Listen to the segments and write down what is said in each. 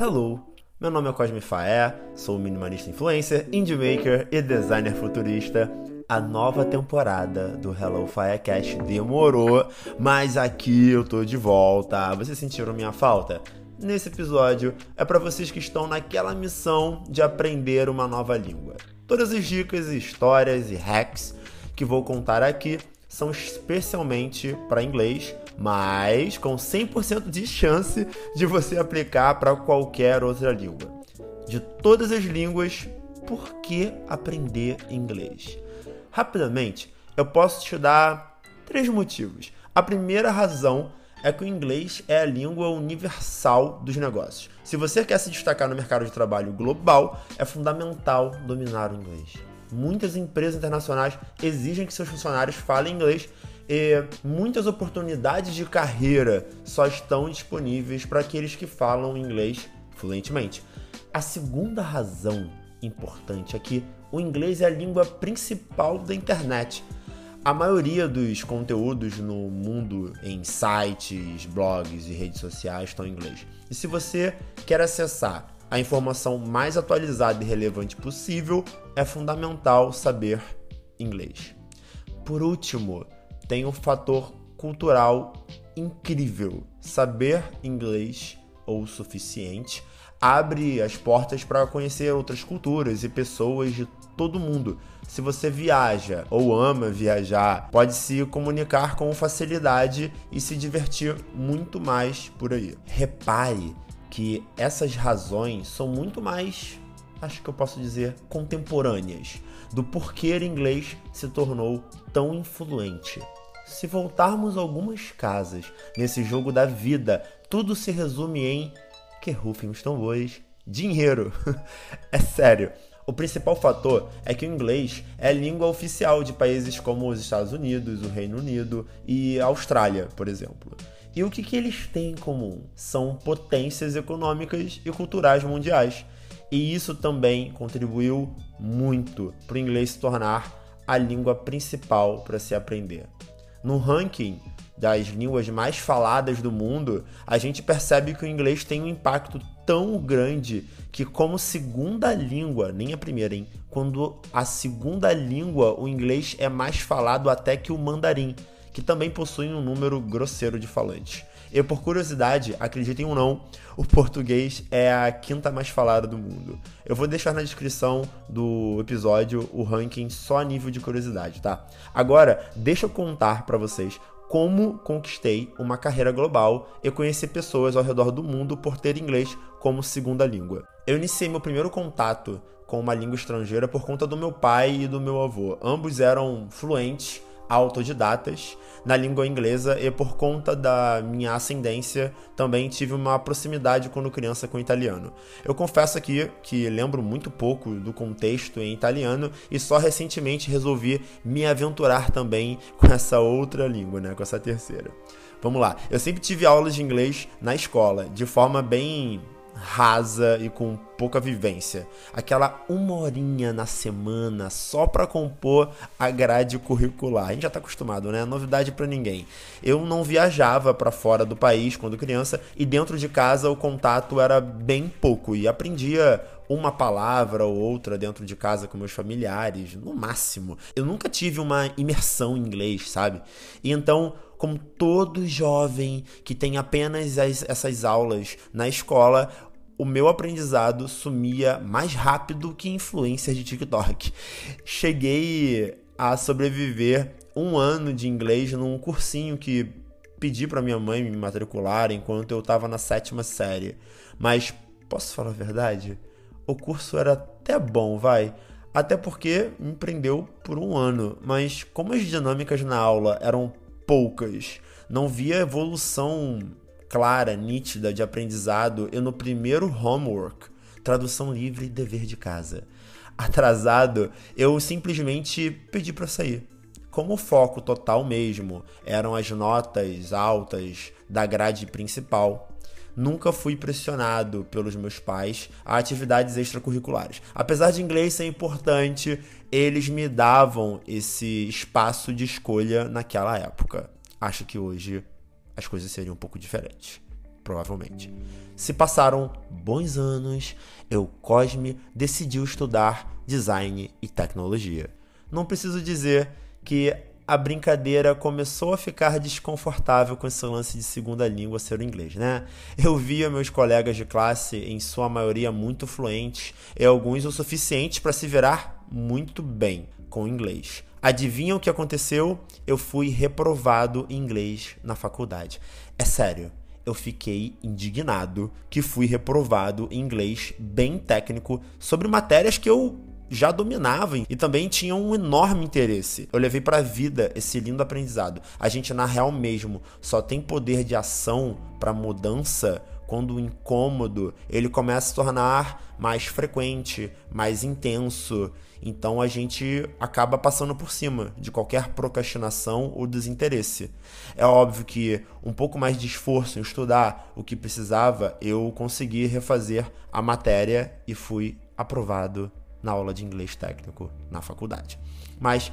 Hello, meu nome é Cosme Faé, sou minimalista influencer, indie maker e designer futurista. A nova temporada do Hello Firecast demorou, mas aqui eu tô de volta. Vocês sentiram minha falta? Nesse episódio é para vocês que estão naquela missão de aprender uma nova língua. Todas as dicas, histórias e hacks que vou contar aqui são especialmente para inglês, mas com 100% de chance de você aplicar para qualquer outra língua. De todas as línguas, por que aprender inglês? Rapidamente, eu posso te dar três motivos. A primeira razão é que o inglês é a língua universal dos negócios. Se você quer se destacar no mercado de trabalho global, é fundamental dominar o inglês. Muitas empresas internacionais exigem que seus funcionários falem inglês e muitas oportunidades de carreira só estão disponíveis para aqueles que falam inglês fluentemente. A segunda razão importante é que o inglês é a língua principal da internet. A maioria dos conteúdos no mundo em sites, blogs e redes sociais estão em inglês. E se você quer acessar a informação mais atualizada e relevante possível, é fundamental saber inglês. Por último, tem um fator cultural incrível. Saber inglês ou o suficiente abre as portas para conhecer outras culturas e pessoas de todo mundo. Se você viaja ou ama viajar, pode se comunicar com facilidade e se divertir muito mais por aí. Repare que essas razões são muito mais, acho que eu posso dizer, contemporâneas do porquê o inglês se tornou tão influente. Se voltarmos algumas casas nesse jogo da vida, tudo se resume em que rufem os tambores, dinheiro. é sério. O principal fator é que o inglês é língua oficial de países como os Estados Unidos, o Reino Unido e a Austrália, por exemplo. E o que, que eles têm em comum? São potências econômicas e culturais mundiais. E isso também contribuiu muito para o inglês se tornar a língua principal para se aprender. No ranking das línguas mais faladas do mundo, a gente percebe que o inglês tem um impacto tão grande que, como segunda língua, nem a primeira, hein? Quando a segunda língua, o inglês é mais falado até que o mandarim, que também possui um número grosseiro de falantes. E por curiosidade, acreditem ou não, o português é a quinta mais falada do mundo. Eu vou deixar na descrição do episódio o ranking só a nível de curiosidade, tá? Agora, deixa eu contar para vocês como conquistei uma carreira global e conheci pessoas ao redor do mundo por ter inglês como segunda língua. Eu iniciei meu primeiro contato com uma língua estrangeira por conta do meu pai e do meu avô. Ambos eram fluentes autodidatas na língua inglesa e por conta da minha ascendência também tive uma proximidade quando criança com o italiano. Eu confesso aqui que lembro muito pouco do contexto em italiano e só recentemente resolvi me aventurar também com essa outra língua, né, com essa terceira. Vamos lá. Eu sempre tive aulas de inglês na escola, de forma bem rasa e com pouca vivência. Aquela uma horinha na semana só para compor a grade curricular. A gente já tá acostumado, né? Novidade para ninguém. Eu não viajava para fora do país quando criança e dentro de casa o contato era bem pouco e aprendia uma palavra ou outra dentro de casa com meus familiares, no máximo. Eu nunca tive uma imersão em inglês, sabe? E então como todo jovem que tem apenas as, essas aulas na escola, o meu aprendizado sumia mais rápido que influências de TikTok. Cheguei a sobreviver um ano de inglês num cursinho que pedi para minha mãe me matricular enquanto eu estava na sétima série. Mas posso falar a verdade? O curso era até bom, vai. Até porque me prendeu por um ano, mas como as dinâmicas na aula eram poucas, não via evolução clara, nítida de aprendizado e no primeiro homework, tradução livre dever de casa. Atrasado, eu simplesmente pedi para sair. Como o foco total mesmo eram as notas altas da grade principal, nunca fui pressionado pelos meus pais a atividades extracurriculares. Apesar de inglês ser importante, eles me davam esse espaço de escolha naquela época. Acho que hoje as coisas seriam um pouco diferentes. provavelmente. Se passaram bons anos, eu, Cosme, decidiu estudar design e tecnologia. Não preciso dizer que a brincadeira começou a ficar desconfortável com esse lance de segunda língua ser o inglês, né? Eu via meus colegas de classe, em sua maioria muito fluentes, e alguns o suficiente para se virar muito bem com inglês. Adivinha o que aconteceu? Eu fui reprovado em inglês na faculdade. É sério, eu fiquei indignado que fui reprovado em inglês bem técnico sobre matérias que eu já dominavam e também tinham um enorme interesse. Eu levei para a vida esse lindo aprendizado. A gente na real mesmo só tem poder de ação para mudança quando o incômodo ele começa a se tornar mais frequente, mais intenso. Então a gente acaba passando por cima de qualquer procrastinação ou desinteresse. É óbvio que um pouco mais de esforço em estudar o que precisava, eu consegui refazer a matéria e fui aprovado na aula de inglês técnico na faculdade. Mas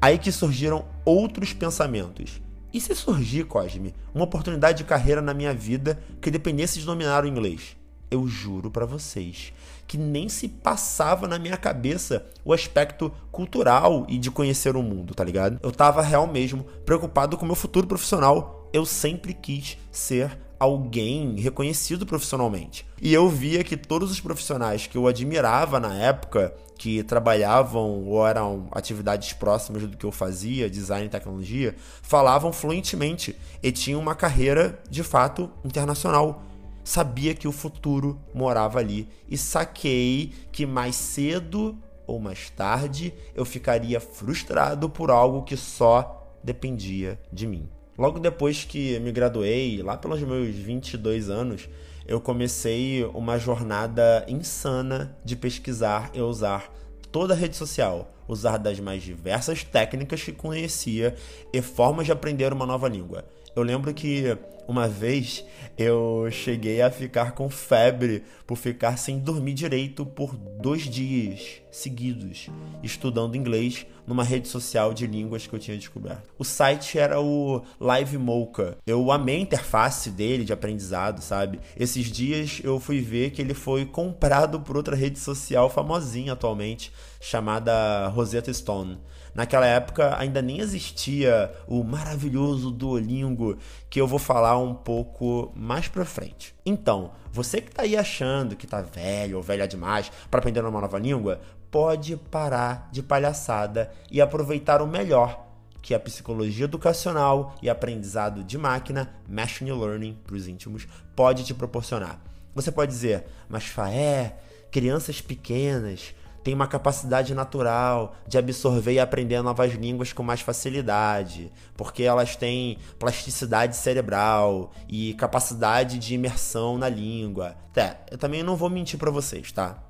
aí que surgiram outros pensamentos. E se surgir, Cosme, uma oportunidade de carreira na minha vida que dependesse de dominar o inglês? Eu juro para vocês que nem se passava na minha cabeça o aspecto cultural e de conhecer o mundo, tá ligado? Eu tava real mesmo preocupado com o meu futuro profissional. Eu sempre quis ser alguém reconhecido profissionalmente. E eu via que todos os profissionais que eu admirava na época, que trabalhavam ou eram atividades próximas do que eu fazia, design e tecnologia, falavam fluentemente e tinham uma carreira de fato internacional. Sabia que o futuro morava ali e saquei que mais cedo ou mais tarde eu ficaria frustrado por algo que só dependia de mim. Logo depois que me graduei, lá pelos meus 22 anos, eu comecei uma jornada insana de pesquisar e usar toda a rede social, usar das mais diversas técnicas que conhecia e formas de aprender uma nova língua. Eu lembro que uma vez eu cheguei a ficar com febre por ficar sem dormir direito por dois dias seguidos, estudando inglês numa rede social de línguas que eu tinha descoberto. O site era o Live Mocha. Eu amei a interface dele de aprendizado, sabe? Esses dias eu fui ver que ele foi comprado por outra rede social famosinha atualmente, chamada Rosetta Stone. Naquela época ainda nem existia o maravilhoso Duolingo que eu vou falar um pouco mais pra frente. Então, você que tá aí achando que tá velho ou velha demais para aprender uma nova língua, pode parar de palhaçada e aproveitar o melhor que a psicologia educacional e aprendizado de máquina, machine learning para os íntimos, pode te proporcionar. Você pode dizer, mas Faé, crianças pequenas têm uma capacidade natural de absorver e aprender novas línguas com mais facilidade, porque elas têm plasticidade cerebral e capacidade de imersão na língua. É, eu também não vou mentir para vocês, tá?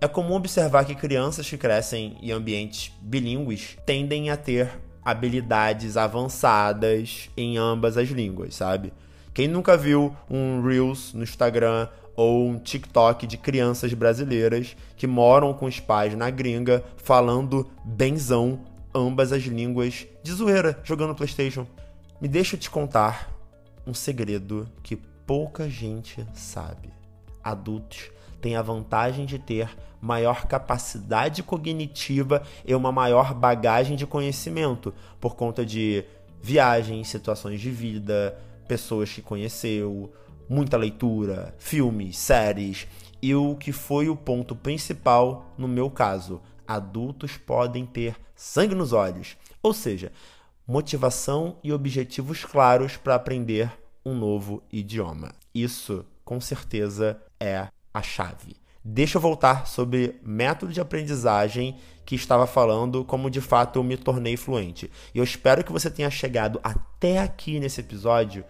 É comum observar que crianças que crescem em ambientes bilíngues tendem a ter habilidades avançadas em ambas as línguas, sabe? Quem nunca viu um Reels no Instagram ou um TikTok de crianças brasileiras que moram com os pais na gringa falando benzão ambas as línguas de zoeira jogando PlayStation? Me deixa te contar um segredo que pouca gente sabe. Adultos tem a vantagem de ter maior capacidade cognitiva e uma maior bagagem de conhecimento por conta de viagens, situações de vida, pessoas que conheceu, muita leitura, filmes, séries. E o que foi o ponto principal no meu caso, adultos podem ter sangue nos olhos, ou seja, motivação e objetivos claros para aprender um novo idioma. Isso, com certeza, é a chave. Deixa eu voltar sobre método de aprendizagem que estava falando, como de fato eu me tornei fluente. E eu espero que você tenha chegado até aqui nesse episódio,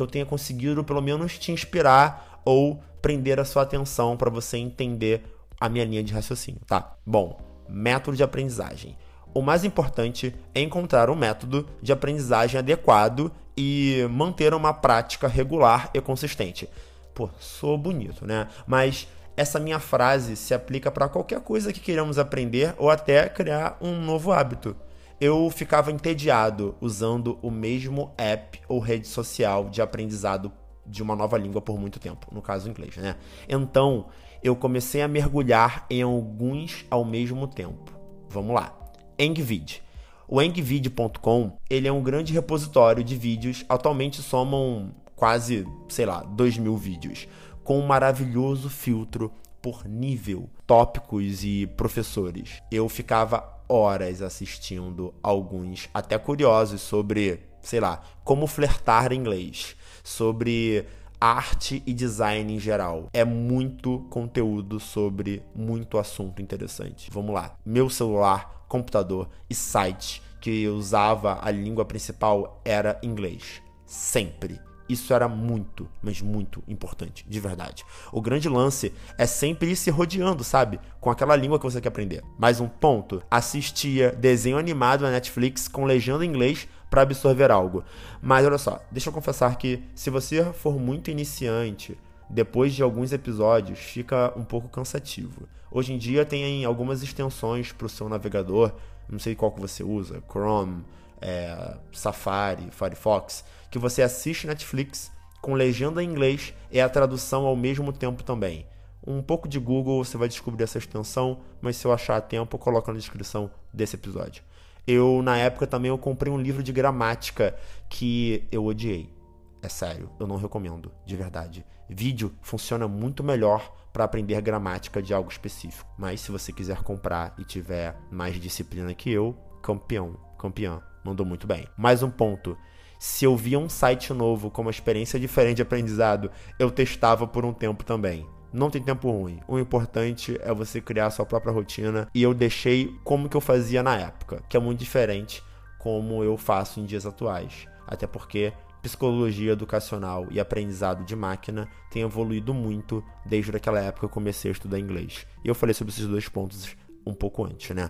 que eu tenha conseguido pelo menos te inspirar ou prender a sua atenção para você entender a minha linha de raciocínio, tá? Bom, método de aprendizagem. O mais importante é encontrar um método de aprendizagem adequado e manter uma prática regular e consistente. Pô, sou bonito, né? Mas essa minha frase se aplica para qualquer coisa que queiramos aprender ou até criar um novo hábito. Eu ficava entediado usando o mesmo app ou rede social de aprendizado de uma nova língua por muito tempo, no caso inglês, né? Então, eu comecei a mergulhar em alguns ao mesmo tempo. Vamos lá. Engvid. O engvid.com, ele é um grande repositório de vídeos, atualmente somam quase, sei lá, 2 mil vídeos, com um maravilhoso filtro por nível, tópicos e professores. Eu ficava horas assistindo alguns, até curiosos, sobre, sei lá, como flertar inglês, sobre arte e design em geral. É muito conteúdo sobre muito assunto interessante. Vamos lá. Meu celular, computador e site que usava a língua principal era inglês. Sempre. Isso era muito, mas muito importante, de verdade. O grande lance é sempre ir se rodeando, sabe? Com aquela língua que você quer aprender. Mais um ponto: assistia desenho animado na Netflix com legenda em inglês para absorver algo. Mas olha só, deixa eu confessar que se você for muito iniciante, depois de alguns episódios fica um pouco cansativo. Hoje em dia tem algumas extensões para o seu navegador, não sei qual que você usa, Chrome, é, Safari, Firefox, que você assiste Netflix com legenda em inglês e a tradução ao mesmo tempo também. Um pouco de Google você vai descobrir essa extensão, mas se eu achar a tempo, eu coloco na descrição desse episódio. Eu, na época, também eu comprei um livro de gramática que eu odiei. É sério, eu não recomendo, de verdade. Vídeo funciona muito melhor para aprender gramática de algo específico. Mas se você quiser comprar e tiver mais disciplina que eu, campeão, campeã, mandou muito bem. Mais um ponto. Se eu via um site novo com uma experiência diferente de aprendizado, eu testava por um tempo também. Não tem tempo ruim. O importante é você criar a sua própria rotina. E eu deixei como que eu fazia na época, que é muito diferente como eu faço em dias atuais. Até porque psicologia educacional e aprendizado de máquina tem evoluído muito desde aquela época que eu comecei a estudar inglês. E eu falei sobre esses dois pontos um pouco antes, né?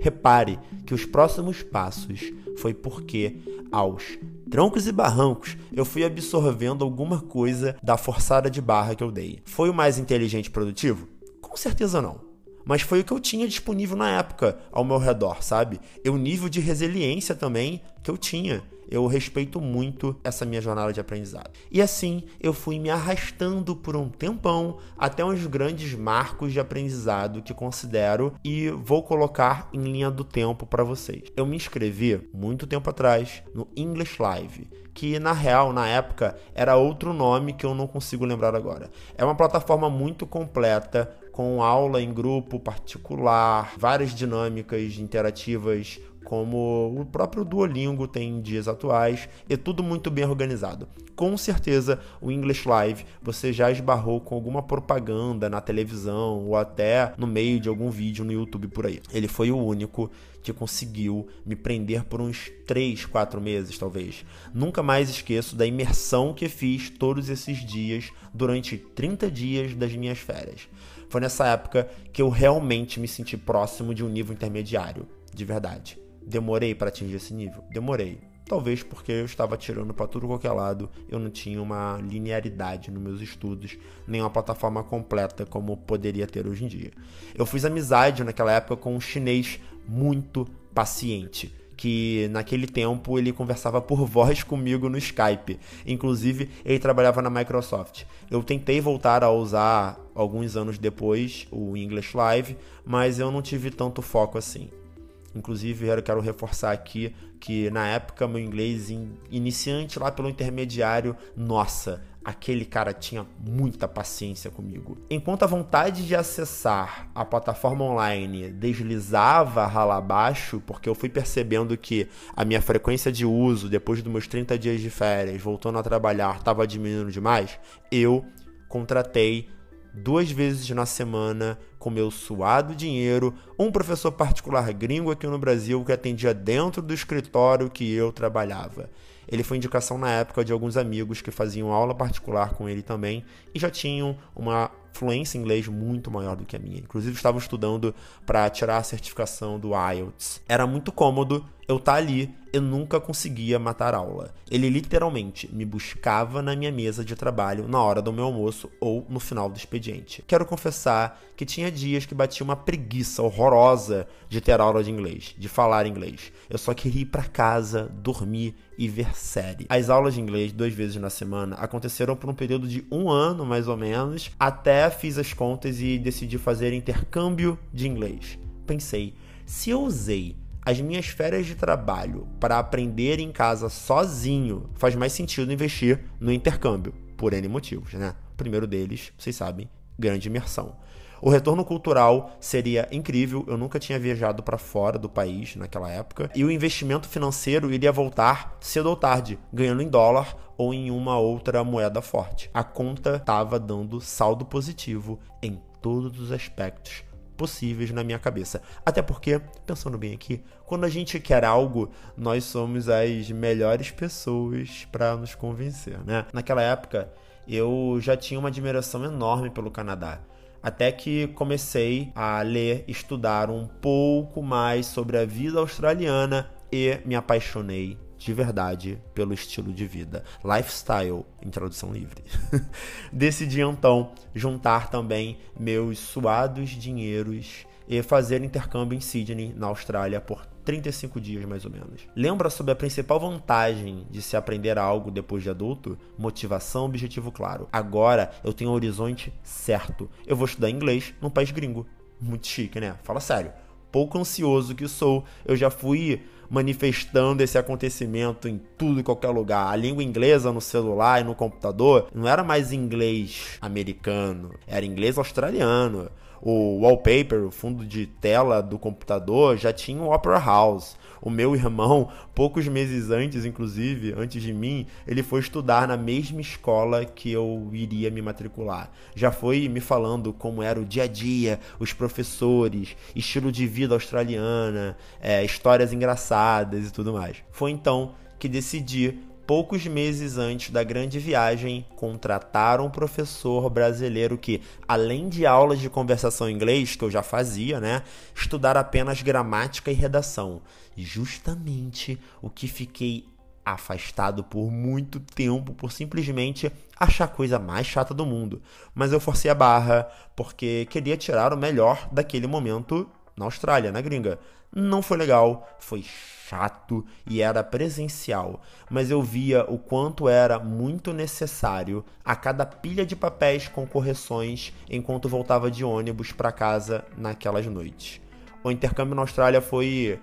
Repare que os próximos passos foi porque, aos troncos e barrancos, eu fui absorvendo alguma coisa da forçada de barra que eu dei. Foi o mais inteligente e produtivo? Com certeza não. Mas foi o que eu tinha disponível na época ao meu redor, sabe? E o nível de resiliência também que eu tinha eu respeito muito essa minha jornada de aprendizado. E assim eu fui me arrastando por um tempão até uns grandes marcos de aprendizado que considero e vou colocar em linha do tempo para vocês. Eu me inscrevi muito tempo atrás no English Live, que na real, na época, era outro nome que eu não consigo lembrar agora. É uma plataforma muito completa com aula em grupo particular, várias dinâmicas interativas como o próprio Duolingo tem em dias atuais, é tudo muito bem organizado. Com certeza, o English Live você já esbarrou com alguma propaganda na televisão ou até no meio de algum vídeo no YouTube por aí. Ele foi o único que conseguiu me prender por uns 3, 4 meses, talvez. Nunca mais esqueço da imersão que fiz todos esses dias durante 30 dias das minhas férias. Foi nessa época que eu realmente me senti próximo de um nível intermediário, de verdade. Demorei para atingir esse nível? Demorei. Talvez porque eu estava tirando para tudo qualquer lado, eu não tinha uma linearidade nos meus estudos, nem uma plataforma completa como poderia ter hoje em dia. Eu fiz amizade naquela época com um chinês muito paciente, que naquele tempo ele conversava por voz comigo no Skype. Inclusive, ele trabalhava na Microsoft. Eu tentei voltar a usar alguns anos depois o English Live, mas eu não tive tanto foco assim. Inclusive, eu quero reforçar aqui que na época meu inglês iniciante lá pelo intermediário, nossa, aquele cara tinha muita paciência comigo. Enquanto a vontade de acessar a plataforma online deslizava rala abaixo, porque eu fui percebendo que a minha frequência de uso depois dos meus 30 dias de férias, voltando a trabalhar, estava diminuindo demais, eu contratei duas vezes na semana com meu suado dinheiro um professor particular gringo aqui no Brasil que atendia dentro do escritório que eu trabalhava. Ele foi indicação na época de alguns amigos que faziam aula particular com ele também e já tinham uma fluência em inglês muito maior do que a minha. Inclusive estavam estudando para tirar a certificação do IELTS. Era muito cômodo eu tá ali eu nunca conseguia matar aula. Ele literalmente me buscava na minha mesa de trabalho na hora do meu almoço ou no final do expediente. Quero confessar que tinha dias que batia uma preguiça horrorosa de ter aula de inglês, de falar inglês. Eu só queria ir para casa, dormir e ver série. As aulas de inglês, duas vezes na semana, aconteceram por um período de um ano, mais ou menos, até fiz as contas e decidi fazer intercâmbio de inglês. Pensei, se eu usei as minhas férias de trabalho para aprender em casa sozinho, faz mais sentido investir no intercâmbio, por N motivos, né? O primeiro deles, vocês sabem, grande imersão. O retorno cultural seria incrível, eu nunca tinha viajado para fora do país naquela época, e o investimento financeiro iria voltar cedo ou tarde, ganhando em dólar ou em uma outra moeda forte. A conta estava dando saldo positivo em todos os aspectos possíveis na minha cabeça. Até porque, pensando bem aqui, quando a gente quer algo, nós somos as melhores pessoas para nos convencer, né? Naquela época, eu já tinha uma admiração enorme pelo Canadá. Até que comecei a ler, estudar um pouco mais sobre a vida australiana e me apaixonei de verdade pelo estilo de vida. Lifestyle, em tradução livre. Decidi então juntar também meus suados dinheiros e fazer intercâmbio em Sydney, na Austrália, por 35 dias mais ou menos. Lembra sobre a principal vantagem de se aprender algo depois de adulto? Motivação, objetivo claro. Agora eu tenho um horizonte certo. Eu vou estudar inglês num país gringo. Muito chique, né? Fala sério. Pouco ansioso que sou, eu já fui manifestando esse acontecimento em tudo e qualquer lugar. A língua inglesa no celular e no computador não era mais inglês americano, era inglês australiano o wallpaper, o fundo de tela do computador, já tinha o Opera House. O meu irmão, poucos meses antes, inclusive, antes de mim, ele foi estudar na mesma escola que eu iria me matricular. Já foi me falando como era o dia a dia, os professores, estilo de vida australiana, é, histórias engraçadas e tudo mais. Foi então que decidi poucos meses antes da grande viagem, contrataram um professor brasileiro que, além de aulas de conversação em inglês, que eu já fazia, né, estudar apenas gramática e redação. Justamente o que fiquei afastado por muito tempo por simplesmente achar a coisa mais chata do mundo. Mas eu forcei a barra porque queria tirar o melhor daquele momento na Austrália, na gringa. Não foi legal, foi chato e era presencial, mas eu via o quanto era muito necessário a cada pilha de papéis com correções enquanto voltava de ônibus para casa naquelas noites. O intercâmbio na Austrália foi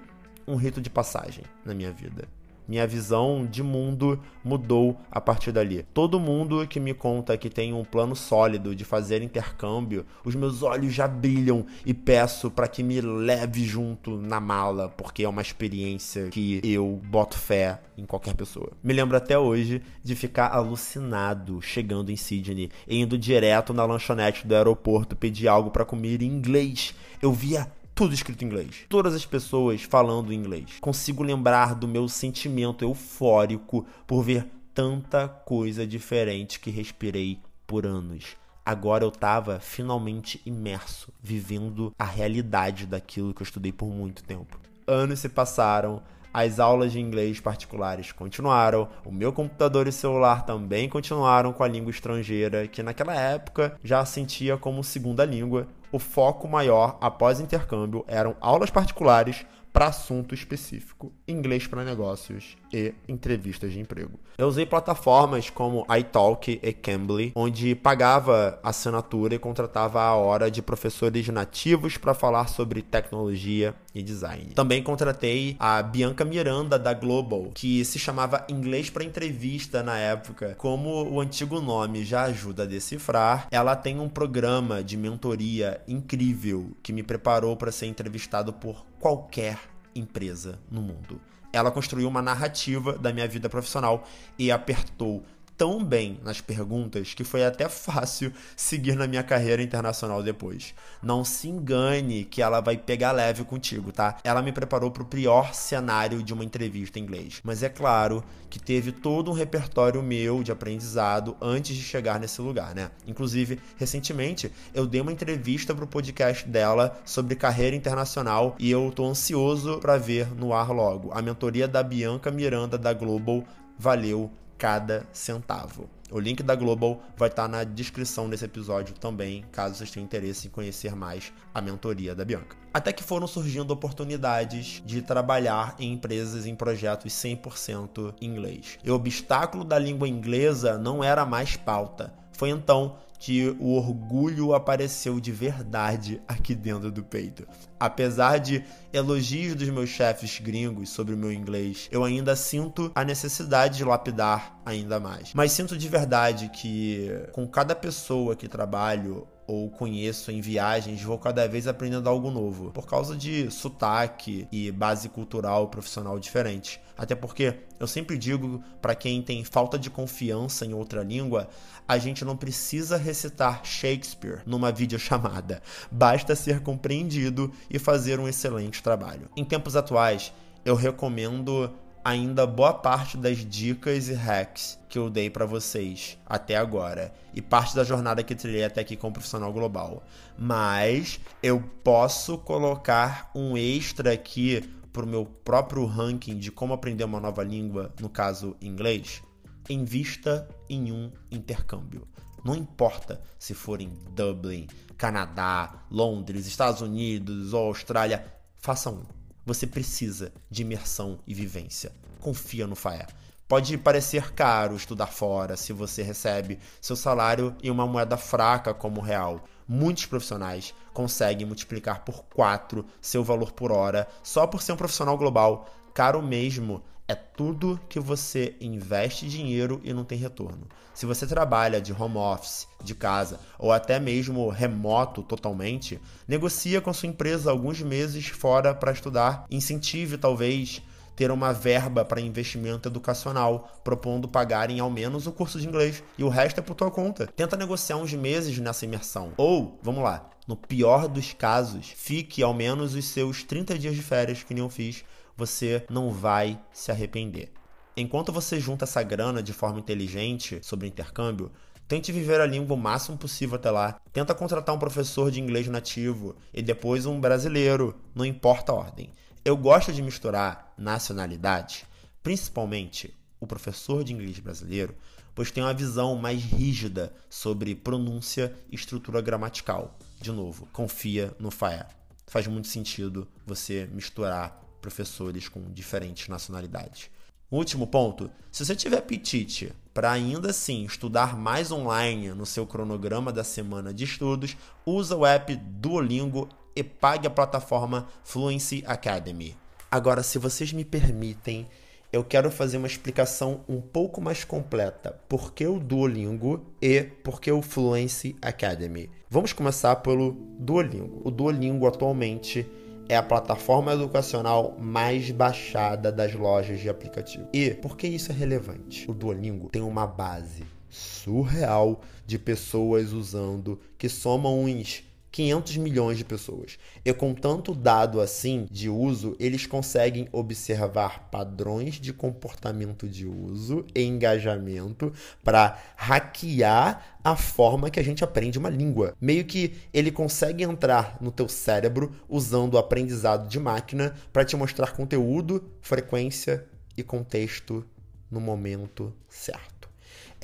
um rito de passagem na minha vida. Minha visão de mundo mudou a partir dali. Todo mundo que me conta que tem um plano sólido de fazer intercâmbio, os meus olhos já brilham e peço para que me leve junto na mala, porque é uma experiência que eu boto fé em qualquer pessoa. Me lembro até hoje de ficar alucinado chegando em Sydney, indo direto na lanchonete do aeroporto pedir algo para comer em inglês. Eu via tudo escrito em inglês. Todas as pessoas falando inglês. Consigo lembrar do meu sentimento eufórico por ver tanta coisa diferente que respirei por anos. Agora eu estava finalmente imerso, vivendo a realidade daquilo que eu estudei por muito tempo. Anos se passaram, as aulas de inglês particulares continuaram, o meu computador e celular também continuaram com a língua estrangeira, que naquela época já sentia como segunda língua. O foco maior após intercâmbio eram aulas particulares para assunto específico, inglês para negócios e entrevistas de emprego. Eu usei plataformas como iTalk e Cambly, onde pagava assinatura e contratava a hora de professores nativos para falar sobre tecnologia e design. Também contratei a Bianca Miranda da Global, que se chamava Inglês para Entrevista na época. Como o antigo nome já ajuda a decifrar, ela tem um programa de mentoria incrível que me preparou para ser entrevistado por qualquer empresa no mundo. Ela construiu uma narrativa da minha vida profissional e apertou tão bem nas perguntas que foi até fácil seguir na minha carreira internacional depois. Não se engane que ela vai pegar leve contigo, tá? Ela me preparou para o pior cenário de uma entrevista em inglês. Mas é claro que teve todo um repertório meu de aprendizado antes de chegar nesse lugar, né? Inclusive, recentemente eu dei uma entrevista para o podcast dela sobre carreira internacional e eu tô ansioso para ver no ar logo. A mentoria da Bianca Miranda da Global valeu cada centavo. O link da Global vai estar na descrição desse episódio também, caso vocês tenham interesse em conhecer mais a mentoria da Bianca. Até que foram surgindo oportunidades de trabalhar em empresas em projetos 100% em inglês. E o obstáculo da língua inglesa não era mais pauta. Foi então que o orgulho apareceu de verdade aqui dentro do peito. Apesar de elogios dos meus chefes gringos sobre o meu inglês, eu ainda sinto a necessidade de lapidar ainda mais. Mas sinto de verdade que com cada pessoa que trabalho ou conheço em viagens, vou cada vez aprendendo algo novo, por causa de sotaque e base cultural profissional diferente. Até porque eu sempre digo para quem tem falta de confiança em outra língua, a gente não precisa recitar Shakespeare numa videochamada. Basta ser compreendido e fazer um excelente trabalho. Em tempos atuais, eu recomendo ainda boa parte das dicas e hacks que eu dei para vocês até agora e parte da jornada que trilhei até aqui como profissional global. Mas eu posso colocar um extra aqui pro meu próprio ranking de como aprender uma nova língua, no caso inglês. Invista em um intercâmbio. Não importa se for em Dublin, Canadá, Londres, Estados Unidos ou Austrália, faça um você precisa de imersão e vivência. Confia no FAE. Pode parecer caro estudar fora se você recebe seu salário em uma moeda fraca como o real. Muitos profissionais conseguem multiplicar por 4 seu valor por hora só por ser um profissional global. Caro mesmo é tudo que você investe dinheiro e não tem retorno. Se você trabalha de home office, de casa ou até mesmo remoto totalmente, negocia com sua empresa alguns meses fora para estudar, incentive talvez ter uma verba para investimento educacional, propondo pagarem ao menos o curso de inglês e o resto é por tua conta. Tenta negociar uns meses nessa imersão. Ou, vamos lá, no pior dos casos, fique ao menos os seus 30 dias de férias que nem eu fiz você não vai se arrepender. Enquanto você junta essa grana de forma inteligente sobre intercâmbio, tente viver a língua o máximo possível até lá. Tenta contratar um professor de inglês nativo e depois um brasileiro, não importa a ordem. Eu gosto de misturar nacionalidade, principalmente o professor de inglês brasileiro, pois tem uma visão mais rígida sobre pronúncia e estrutura gramatical. De novo, confia no FAE. Faz muito sentido você misturar professores com diferentes nacionalidades. Último ponto: se você tiver apetite para ainda assim estudar mais online no seu cronograma da semana de estudos, usa o app Duolingo e pague a plataforma Fluency Academy. Agora, se vocês me permitem, eu quero fazer uma explicação um pouco mais completa. Por que o Duolingo e por que o Fluency Academy? Vamos começar pelo Duolingo. O Duolingo atualmente é a plataforma educacional mais baixada das lojas de aplicativo. E por que isso é relevante? O Duolingo tem uma base surreal de pessoas usando que somam uns 500 milhões de pessoas. E com tanto dado assim de uso, eles conseguem observar padrões de comportamento de uso e engajamento para hackear a forma que a gente aprende uma língua. Meio que ele consegue entrar no teu cérebro usando o aprendizado de máquina para te mostrar conteúdo, frequência e contexto no momento certo.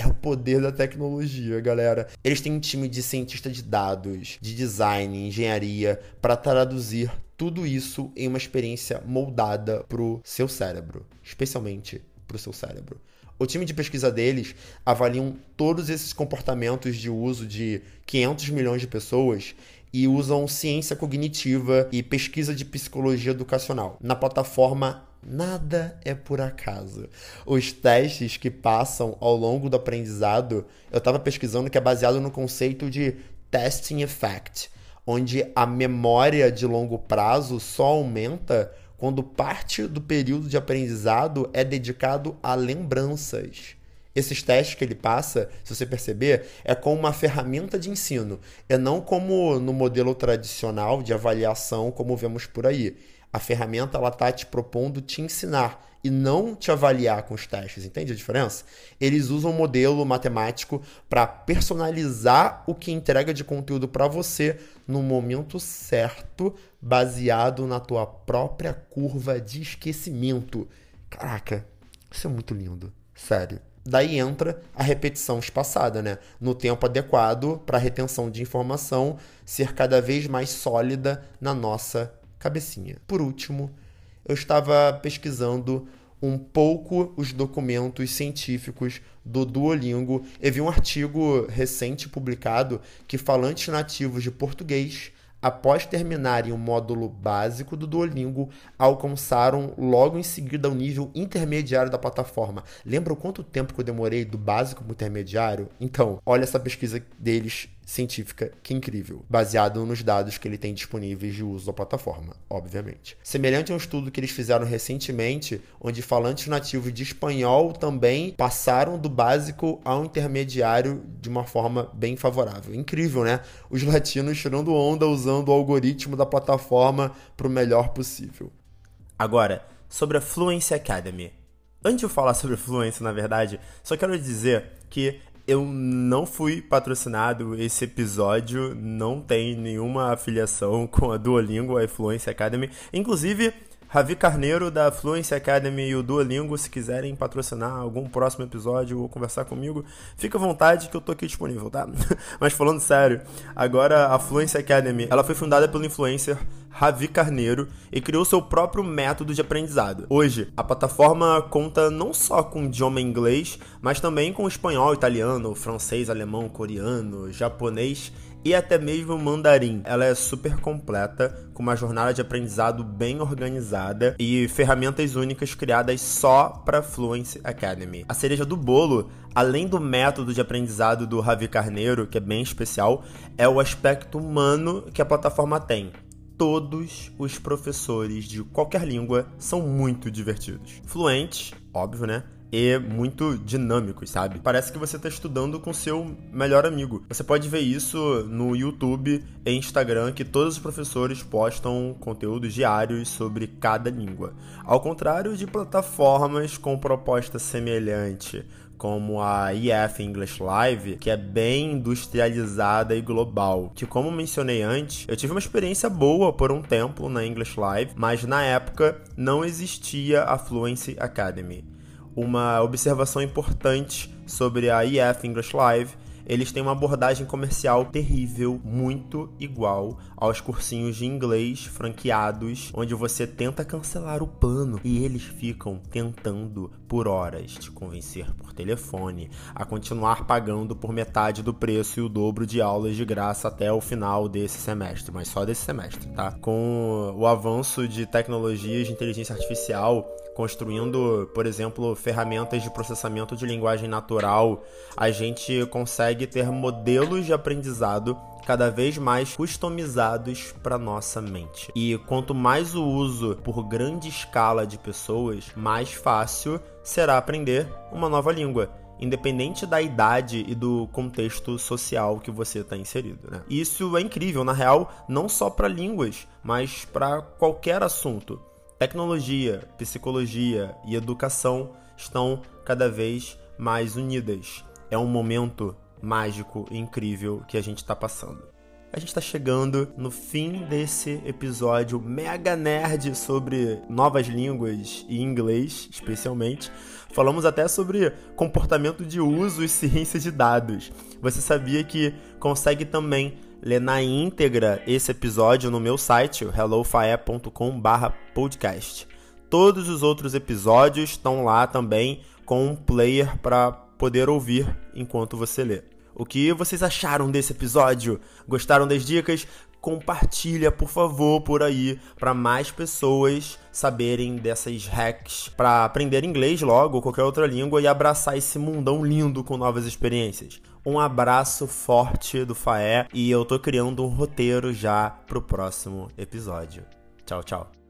É o poder da tecnologia, galera. Eles têm um time de cientista de dados, de design, engenharia, para traduzir tudo isso em uma experiência moldada pro seu cérebro, especialmente pro seu cérebro. O time de pesquisa deles avaliam todos esses comportamentos de uso de 500 milhões de pessoas e usam ciência cognitiva e pesquisa de psicologia educacional na plataforma Nada é por acaso. Os testes que passam ao longo do aprendizado, eu estava pesquisando que é baseado no conceito de testing effect, onde a memória de longo prazo só aumenta quando parte do período de aprendizado é dedicado a lembranças Esses testes que ele passa, se você perceber, é como uma ferramenta de ensino, é não como no modelo tradicional de avaliação como vemos por aí. A ferramenta ela tá te propondo te ensinar e não te avaliar com os testes, entende a diferença? Eles usam um modelo matemático para personalizar o que entrega de conteúdo para você no momento certo, baseado na tua própria curva de esquecimento. Caraca, isso é muito lindo, sério. Daí entra a repetição espaçada, né? No tempo adequado para a retenção de informação ser cada vez mais sólida na nossa cabecinha. Por último, eu estava pesquisando um pouco os documentos científicos do Duolingo e vi um artigo recente publicado que falantes nativos de português após terminarem o módulo básico do Duolingo, alcançaram logo em seguida o nível intermediário da plataforma. Lembra quanto tempo que eu demorei do básico para o intermediário? Então, olha essa pesquisa deles científica que incrível, baseado nos dados que ele tem disponíveis de uso da plataforma, obviamente. Semelhante a um estudo que eles fizeram recentemente, onde falantes nativos de espanhol também passaram do básico ao intermediário de uma forma bem favorável. Incrível, né? Os latinos tirando onda usando o algoritmo da plataforma para o melhor possível. Agora, sobre a Fluency Academy. Antes de eu falar sobre Fluency, na verdade, só quero dizer que eu não fui patrocinado. Esse episódio não tem nenhuma afiliação com a Duolingo, a Fluency Academy. Inclusive, Ravi Carneiro da Fluency Academy e o Duolingo, se quiserem patrocinar algum próximo episódio ou conversar comigo, fica à vontade que eu tô aqui disponível, tá? Mas falando sério, agora a Fluency Academy, ela foi fundada pelo influencer Ravi Carneiro e criou seu próprio método de aprendizado. Hoje, a plataforma conta não só com idioma inglês, mas também com espanhol, italiano, francês, alemão, coreano, japonês e até mesmo mandarim. Ela é super completa, com uma jornada de aprendizado bem organizada e ferramentas únicas criadas só para Fluency Academy. A cereja do bolo, além do método de aprendizado do Ravi Carneiro, que é bem especial, é o aspecto humano que a plataforma tem todos os professores de qualquer língua são muito divertidos. Fluentes, óbvio, né? E muito dinâmicos, sabe? Parece que você está estudando com seu melhor amigo. Você pode ver isso no YouTube e Instagram, que todos os professores postam conteúdos diários sobre cada língua. Ao contrário de plataformas com proposta semelhante, como a EF English Live, que é bem industrializada e global. Que, como mencionei antes, eu tive uma experiência boa por um tempo na English Live, mas na época não existia a Fluency Academy uma observação importante sobre a EF English Live. Eles têm uma abordagem comercial terrível, muito igual aos cursinhos de inglês franqueados, onde você tenta cancelar o plano e eles ficam tentando por horas te convencer por telefone a continuar pagando por metade do preço e o dobro de aulas de graça até o final desse semestre, mas só desse semestre, tá? Com o avanço de tecnologias de inteligência artificial, construindo, por exemplo, ferramentas de processamento de linguagem natural, a gente consegue ter modelos de aprendizado cada vez mais customizados para nossa mente. E quanto mais o uso por grande escala de pessoas, mais fácil será aprender uma nova língua independente da idade e do contexto social que você está inserido. Né? Isso é incrível, na real, não só para línguas, mas para qualquer assunto. Tecnologia, psicologia e educação estão cada vez mais unidas. É um momento mágico e incrível que a gente está passando. A gente está chegando no fim desse episódio mega nerd sobre novas línguas e inglês, especialmente. Falamos até sobre comportamento de uso e ciência de dados. Você sabia que consegue também ler na íntegra esse episódio no meu site, hellofae.com/podcast. Todos os outros episódios estão lá também com um player para poder ouvir enquanto você lê. O que vocês acharam desse episódio? Gostaram das dicas? Compartilha, por favor, por aí para mais pessoas saberem dessas hacks para aprender inglês logo ou qualquer outra língua e abraçar esse mundão lindo com novas experiências. Um abraço forte do Faé e eu tô criando um roteiro já pro próximo episódio. Tchau, tchau.